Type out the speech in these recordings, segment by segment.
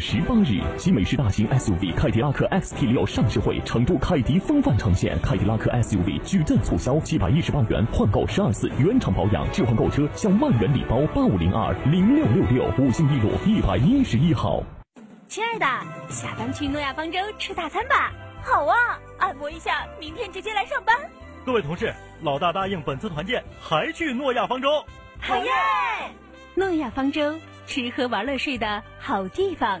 十八日，集美式大型 SUV 凯迪拉克 XT 六上市会，成都凯迪风范呈现。凯迪拉克 SUV 矩阵促销，七百一十八元换购十二次原厂保养，置换购车享万元礼包。八五零二零六六六五星一路一百一十一号。亲爱的，下班去诺亚方舟吃大餐吧。好啊，按摩一下，明天直接来上班。各位同事，老大答应本次团建还去诺亚方舟。好耶！诺亚方舟，吃喝玩乐睡的好地方。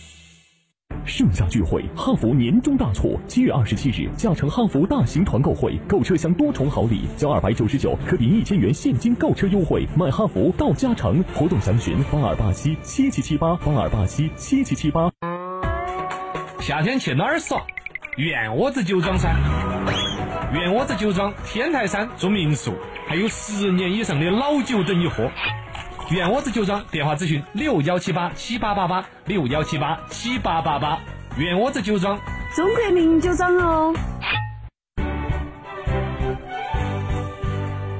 盛夏聚会，哈弗年终大促，七月二十七日，嘉诚哈弗大型团购会，购车享多重好礼，交二百九十九可抵一千元现金购车优惠，买哈弗到嘉诚，活动详询八二八七七七七八八二八七七七七八。夏天去哪儿耍？圆窝子酒庄噻！圆窝子酒庄天台山住民宿，还有十年以上的老酒等你喝。圆窝子酒庄电话咨询六幺七八七八八八六幺七八七八八八。圆窝子酒庄，中国名酒庄哦。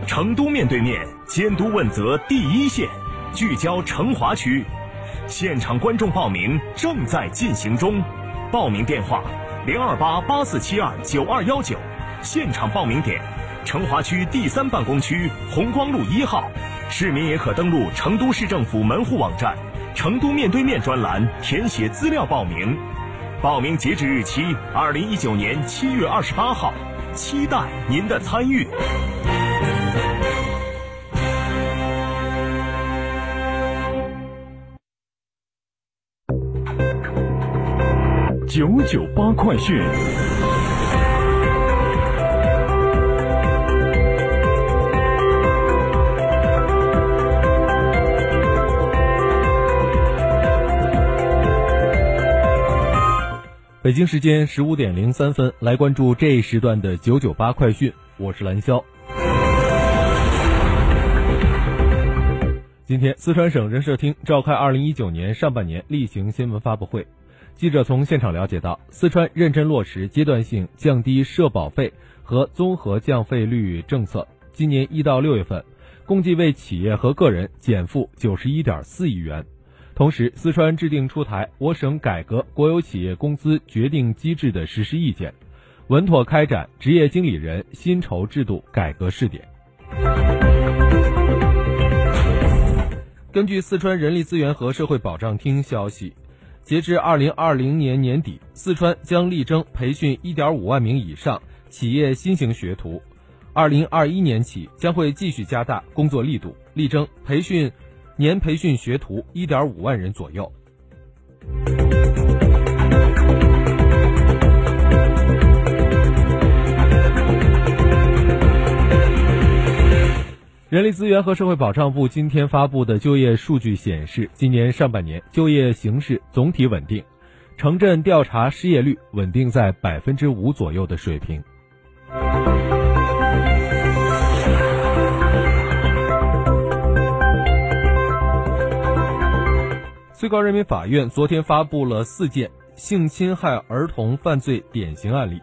成都面对面监督问责第一线，聚焦成华区，现场观众报名正在进行中，报名电话零二八八四七二九二幺九，现场报名点成华区第三办公区红光路一号。市民也可登录成都市政府门户网站“成都面对面”专栏填写资料报名，报名截止日期二零一九年七月二十八号，期待您的参与。九九八快讯。北京时间十五点零三分，来关注这一时段的九九八快讯，我是蓝霄。今天，四川省人社厅召开二零一九年上半年例行新闻发布会。记者从现场了解到，四川认真落实阶段性降低社保费和综合降费率政策。今年一到六月份，共计为企业和个人减负九十一点四亿元。同时，四川制定出台我省改革国有企业工资决定机制的实施意见，稳妥开展职业经理人薪酬制度改革试点。根据四川人力资源和社会保障厅消息，截至二零二零年年底，四川将力争培训一点五万名以上企业新型学徒。二零二一年起，将会继续加大工作力度，力争培训。年培训学徒一点五万人左右。人力资源和社会保障部今天发布的就业数据显示，今年上半年就业形势总体稳定，城镇调查失业率稳定在百分之五左右的水平。最高人民法院昨天发布了四件性侵害儿童犯罪典型案例。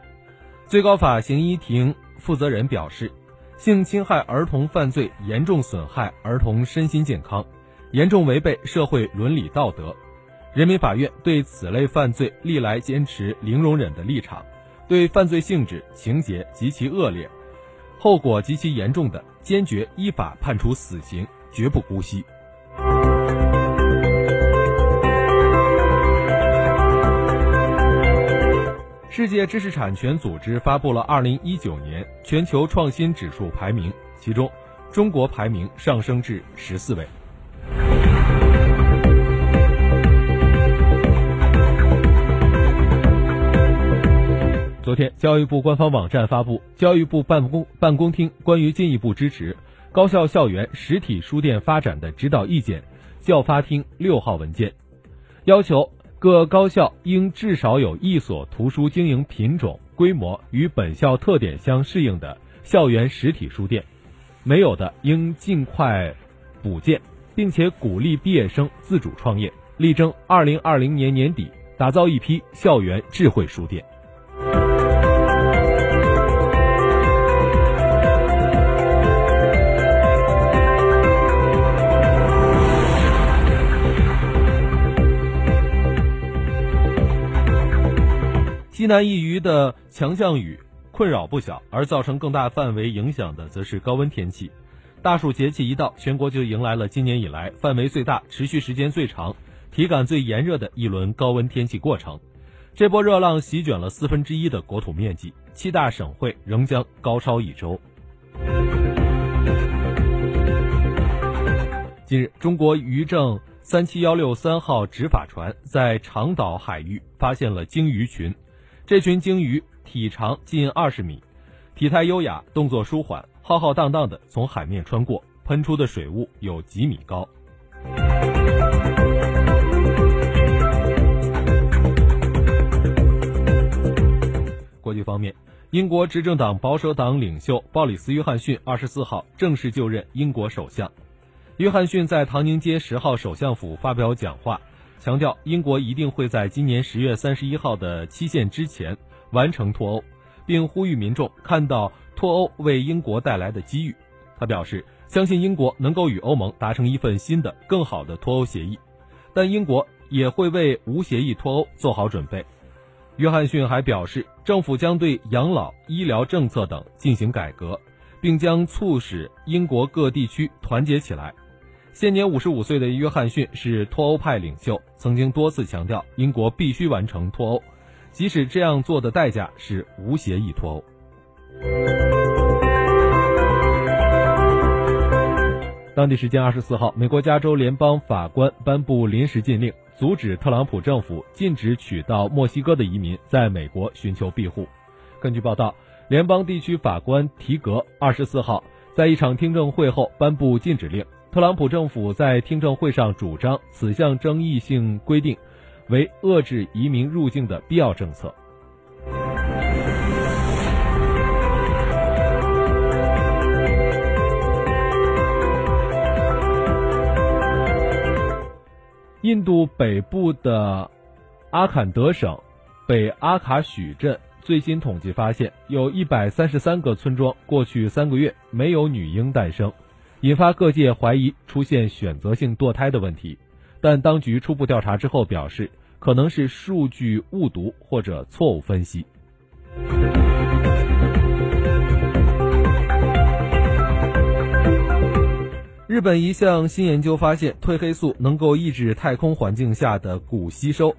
最高法刑一庭负责人表示，性侵害儿童犯罪严重损害儿童身心健康，严重违背社会伦理道德。人民法院对此类犯罪历来坚持零容忍的立场，对犯罪性质、情节极其恶劣、后果极其严重的，坚决依法判处死刑，绝不姑息。世界知识产权组织发布了二零一九年全球创新指数排名，其中中国排名上升至十四位。昨天，教育部官方网站发布《教育部办公办公厅关于进一步支持高校校园实体书店发展的指导意见》教发厅六号文件，要求各高校应至少有一所图书经营品种、规模与本校特点相适应的校园实体书店，没有的应尽快补建，并且鼓励毕业生自主创业，力争二零二零年年底打造一批校园智慧书店。西南一隅的强降雨困扰不小，而造成更大范围影响的则是高温天气。大暑节气一到，全国就迎来了今年以来范围最大、持续时间最长、体感最炎热的一轮高温天气过程。这波热浪席卷了四分之一的国土面积，七大省会仍将高烧一周。近日，中国渔政三七幺六三号执法船在长岛海域发现了鲸鱼群。这群鲸鱼体长近二十米，体态优雅，动作舒缓，浩浩荡荡的从海面穿过，喷出的水雾有几米高。国际方面，英国执政党保守党领袖鲍里斯·约翰逊二十四号正式就任英国首相。约翰逊在唐宁街十号首相府发表讲话。强调英国一定会在今年十月三十一号的期限之前完成脱欧，并呼吁民众看到脱欧为英国带来的机遇。他表示，相信英国能够与欧盟达成一份新的、更好的脱欧协议，但英国也会为无协议脱欧做好准备。约翰逊还表示，政府将对养老、医疗政策等进行改革，并将促使英国各地区团结起来。现年五十五岁的约翰逊是脱欧派领袖，曾经多次强调英国必须完成脱欧，即使这样做的代价是无协议脱欧。当地时间二十四号，美国加州联邦法官颁布临时禁令，阻止特朗普政府禁止取到墨西哥的移民在美国寻求庇护。根据报道，联邦地区法官提格二十四号在一场听证会后颁布禁止令。特朗普政府在听证会上主张，此项争议性规定为遏制移民入境的必要政策。印度北部的阿坎德省北阿卡许镇最新统计发现，有一百三十三个村庄过去三个月没有女婴诞生。引发各界怀疑出现选择性堕胎的问题，但当局初步调查之后表示，可能是数据误读或者错误分析。日本一项新研究发现，褪黑素能够抑制太空环境下的汞吸收。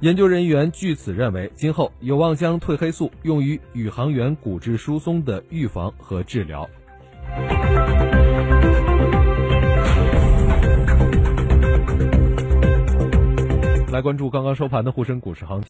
研究人员据此认为，今后有望将褪黑素用于宇航员骨质疏松的预防和治疗。来关注刚刚收盘的沪深股市行情。